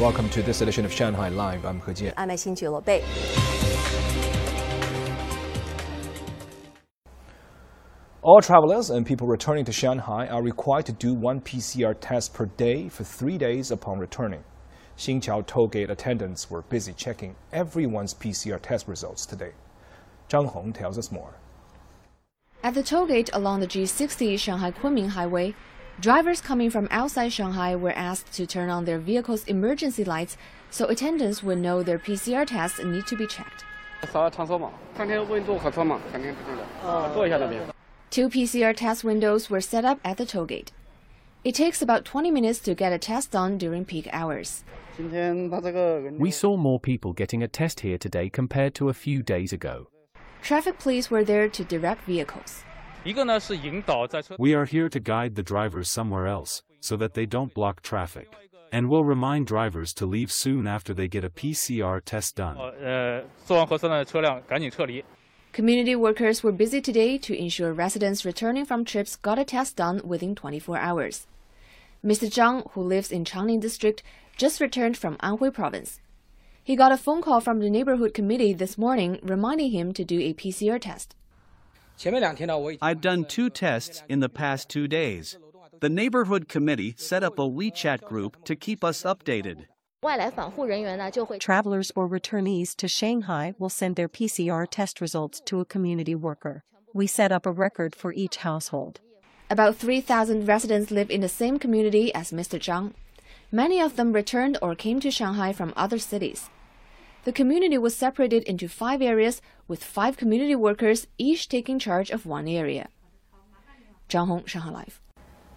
Welcome to this edition of Shanghai Live. I'm He Jian. I'm Xin Bei. All travelers and people returning to Shanghai are required to do one PCR test per day for three days upon returning. Xinqiao tollgate attendants were busy checking everyone's PCR test results today. Zhang Hong tells us more. At the tollgate along the G60 Shanghai Kunming Highway, drivers coming from outside Shanghai were asked to turn on their vehicle's emergency lights so attendants would know their PCR tests need to be checked. Two PCR test windows were set up at the toll gate. It takes about 20 minutes to get a test done during peak hours. We saw more people getting a test here today compared to a few days ago. Traffic police were there to direct vehicles. We are here to guide the drivers somewhere else, so that they don't block traffic. And we'll remind drivers to leave soon after they get a PCR test done. Community workers were busy today to ensure residents returning from trips got a test done within 24 hours. Mr. Zhang, who lives in Changning District, just returned from Anhui Province. He got a phone call from the neighborhood committee this morning reminding him to do a PCR test. I've done two tests in the past two days. The neighborhood committee set up a WeChat group to keep us updated. Travelers or returnees to Shanghai will send their PCR test results to a community worker. We set up a record for each household. About 3,000 residents live in the same community as Mr. Zhang. Many of them returned or came to Shanghai from other cities. The community was separated into five areas with five community workers each taking charge of one area. Zhang Hong, Shanghai Live.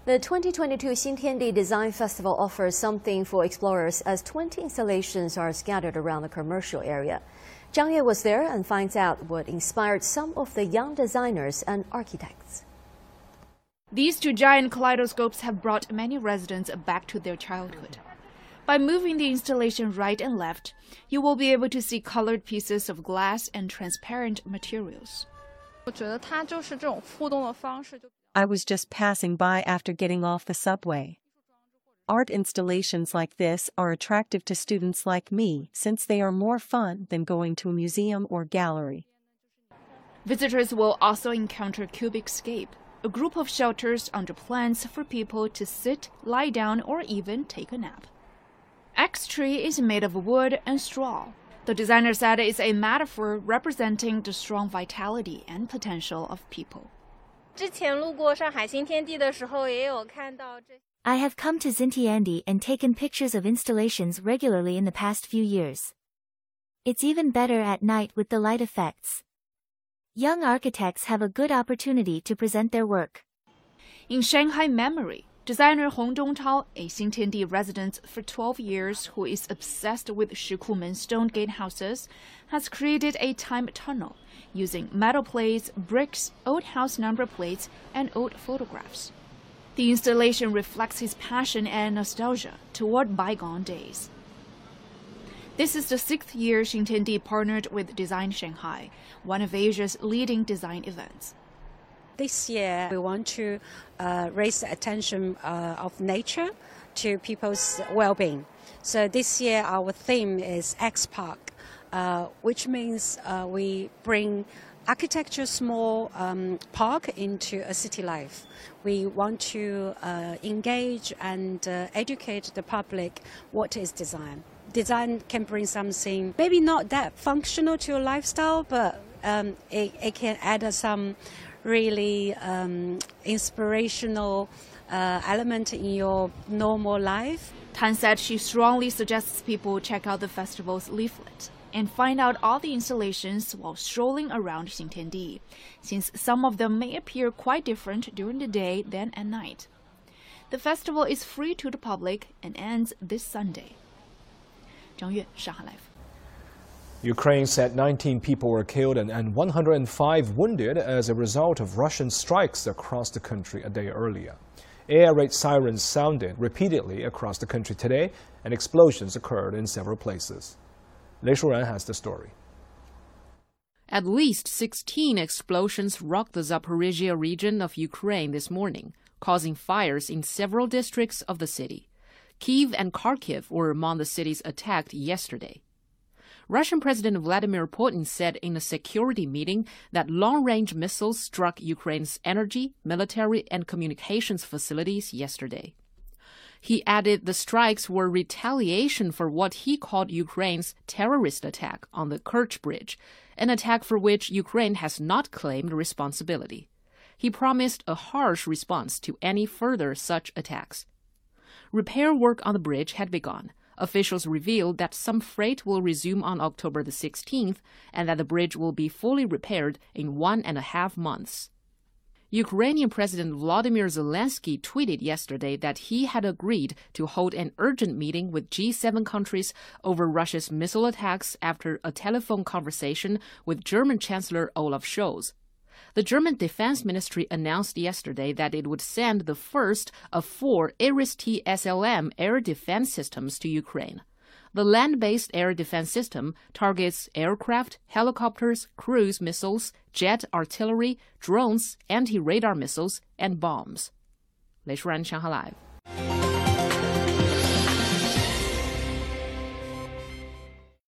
The 2022 Xintiandi Design Festival offers something for explorers as 20 installations are scattered around the commercial area. Zhang Ye was there and finds out what inspired some of the young designers and architects. These two giant kaleidoscopes have brought many residents back to their childhood. By moving the installation right and left, you will be able to see colored pieces of glass and transparent materials. I was just passing by after getting off the subway. Art installations like this are attractive to students like me since they are more fun than going to a museum or gallery. Visitors will also encounter Cubicscape, a group of shelters under plants for people to sit, lie down, or even take a nap. X Tree is made of wood and straw. The designer said it's a metaphor representing the strong vitality and potential of people. I have come to Xintiandi and taken pictures of installations regularly in the past few years. It's even better at night with the light effects. Young architects have a good opportunity to present their work. In Shanghai memory, designer Hong Dongtao, a Xintiandi resident for 12 years who is obsessed with Shikumen stone gate houses, has created a time tunnel using metal plates, bricks, old house number plates, and old photographs. The installation reflects his passion and nostalgia toward bygone days. This is the sixth year Xintiandi partnered with Design Shanghai, one of Asia's leading design events. This year, we want to uh, raise the attention uh, of nature to people's well-being. So this year, our theme is X Park, uh, which means uh, we bring architecture small um, park into a city life. We want to uh, engage and uh, educate the public what is design design can bring something maybe not that functional to your lifestyle, but um, it, it can add some really um, inspirational uh, element in your normal life. Tan said she strongly suggests people check out the festival's leaflet and find out all the installations while strolling around Xintiandi, since some of them may appear quite different during the day than at night. The festival is free to the public and ends this Sunday. 张悦，上海 Live。 Ukraine said 19 people were killed and, and 105 wounded as a result of Russian strikes across the country a day earlier. Air raid sirens sounded repeatedly across the country today, and explosions occurred in several places. Lei Shuran has the story. At least 16 explosions rocked the Zaporizhia region of Ukraine this morning, causing fires in several districts of the city. Kiev and Kharkiv were among the cities attacked yesterday. Russian President Vladimir Putin said in a security meeting that long range missiles struck Ukraine's energy, military, and communications facilities yesterday. He added the strikes were retaliation for what he called Ukraine's terrorist attack on the Kerch Bridge, an attack for which Ukraine has not claimed responsibility. He promised a harsh response to any further such attacks. Repair work on the bridge had begun, Officials revealed that some freight will resume on October the 16th and that the bridge will be fully repaired in one and a half months. Ukrainian President Vladimir Zelensky tweeted yesterday that he had agreed to hold an urgent meeting with G7 countries over Russia's missile attacks after a telephone conversation with German Chancellor Olaf Scholz. The German Defense Ministry announced yesterday that it would send the first of four Iris-T SLM air defense systems to Ukraine. The land-based air defense system targets aircraft, helicopters, cruise missiles, jet artillery, drones, anti-radar missiles, and bombs. 雷舒然，上海 Live。